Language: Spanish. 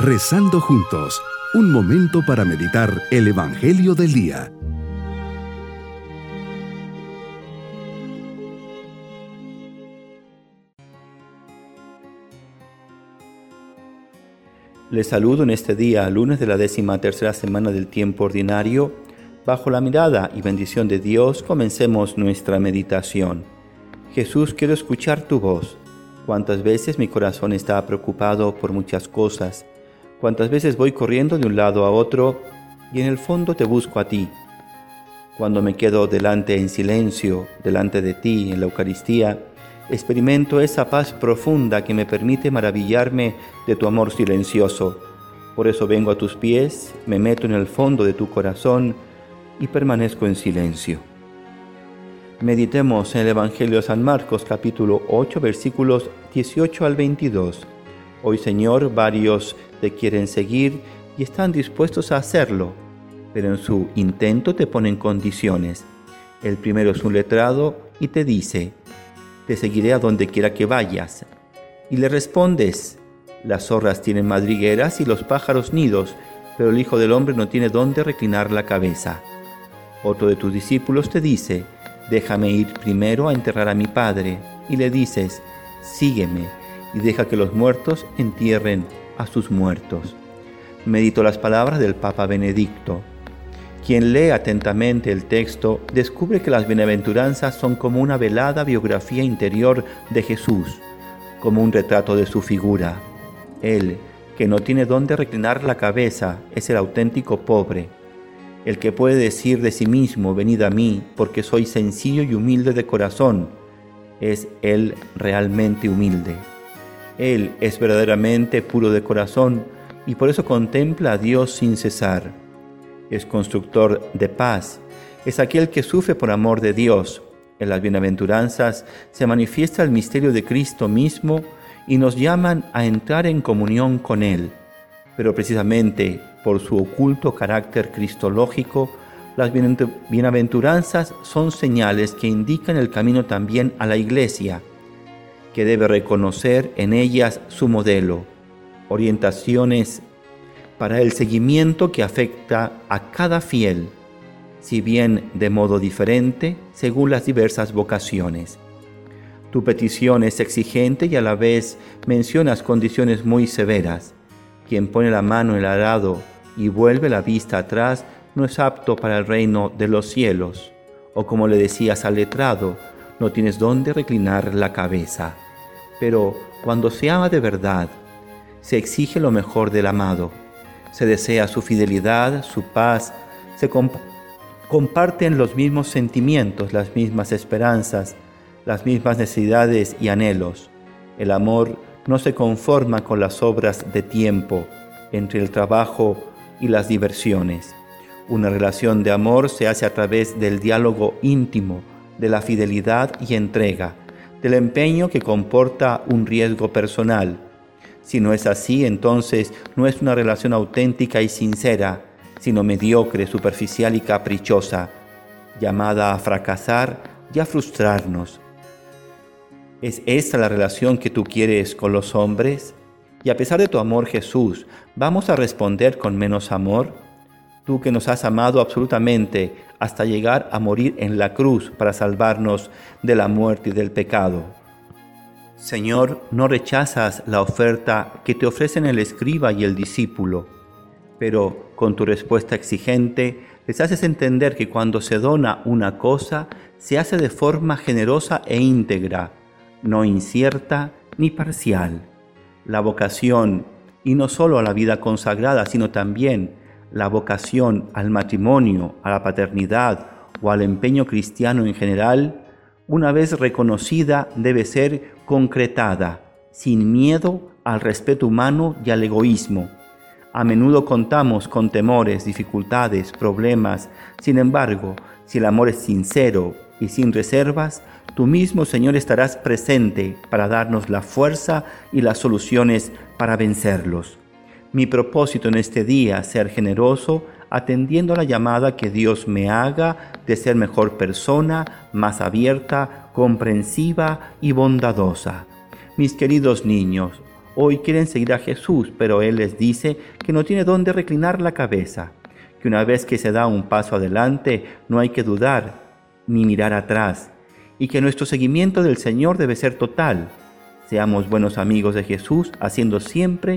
Rezando juntos, un momento para meditar el Evangelio del Día. Les saludo en este día, lunes de la décima tercera semana del tiempo ordinario. Bajo la mirada y bendición de Dios, comencemos nuestra meditación. Jesús, quiero escuchar tu voz. Cuántas veces mi corazón está preocupado por muchas cosas. Cuántas veces voy corriendo de un lado a otro y en el fondo te busco a ti. Cuando me quedo delante en silencio, delante de ti en la Eucaristía, experimento esa paz profunda que me permite maravillarme de tu amor silencioso. Por eso vengo a tus pies, me meto en el fondo de tu corazón y permanezco en silencio. Meditemos en el Evangelio de San Marcos capítulo 8 versículos 18 al 22. Hoy Señor, varios te quieren seguir y están dispuestos a hacerlo, pero en su intento te ponen condiciones. El primero es un letrado y te dice, te seguiré a donde quiera que vayas. Y le respondes, las zorras tienen madrigueras y los pájaros nidos, pero el Hijo del Hombre no tiene dónde reclinar la cabeza. Otro de tus discípulos te dice, déjame ir primero a enterrar a mi Padre. Y le dices, sígueme deja que los muertos entierren a sus muertos. Medito las palabras del Papa Benedicto. Quien lee atentamente el texto descubre que las bienaventuranzas son como una velada biografía interior de Jesús, como un retrato de su figura. Él, que no tiene dónde reclinar la cabeza, es el auténtico pobre, el que puede decir de sí mismo, venid a mí, porque soy sencillo y humilde de corazón, es él realmente humilde. Él es verdaderamente puro de corazón y por eso contempla a Dios sin cesar es constructor de paz, es aquel que sufre por amor de Dios. En las bienaventuranzas se manifiesta el misterio de Cristo mismo y nos llaman a entrar en comunión con Él. Pero precisamente por su oculto carácter cristológico, las bienaventuranzas son señales que indican el camino también a la Iglesia, que debe reconocer en ellas su modelo, orientaciones para el seguimiento que afecta a cada fiel, si bien de modo diferente según las diversas vocaciones. Tu petición es exigente y a la vez mencionas condiciones muy severas. Quien pone la mano en el arado y vuelve la vista atrás no es apto para el reino de los cielos. O como le decías al letrado, no tienes dónde reclinar la cabeza. Pero cuando se ama de verdad, se exige lo mejor del amado se desea su fidelidad, su paz, se comparten los mismos sentimientos, las mismas esperanzas, las mismas necesidades y anhelos. El amor no se conforma con las obras de tiempo entre el trabajo y las diversiones. Una relación de amor se hace a través del diálogo íntimo, de la fidelidad y entrega, del empeño que comporta un riesgo personal, si no es así, entonces no es una relación auténtica y sincera, sino mediocre, superficial y caprichosa, llamada a fracasar y a frustrarnos. ¿Es esta la relación que tú quieres con los hombres? Y a pesar de tu amor, Jesús, ¿vamos a responder con menos amor? Tú que nos has amado absolutamente hasta llegar a morir en la cruz para salvarnos de la muerte y del pecado. Señor, no rechazas la oferta que te ofrecen el escriba y el discípulo, pero con tu respuesta exigente les haces entender que cuando se dona una cosa, se hace de forma generosa e íntegra, no incierta ni parcial. La vocación, y no solo a la vida consagrada, sino también la vocación al matrimonio, a la paternidad o al empeño cristiano en general, una vez reconocida, debe ser concretada, sin miedo al respeto humano y al egoísmo. A menudo contamos con temores, dificultades, problemas. Sin embargo, si el amor es sincero y sin reservas, tú mismo, Señor, estarás presente para darnos la fuerza y las soluciones para vencerlos. Mi propósito en este día, ser generoso, atendiendo a la llamada que Dios me haga de ser mejor persona, más abierta, comprensiva y bondadosa. Mis queridos niños, hoy quieren seguir a Jesús, pero Él les dice que no tiene dónde reclinar la cabeza, que una vez que se da un paso adelante no hay que dudar ni mirar atrás, y que nuestro seguimiento del Señor debe ser total. Seamos buenos amigos de Jesús, haciendo siempre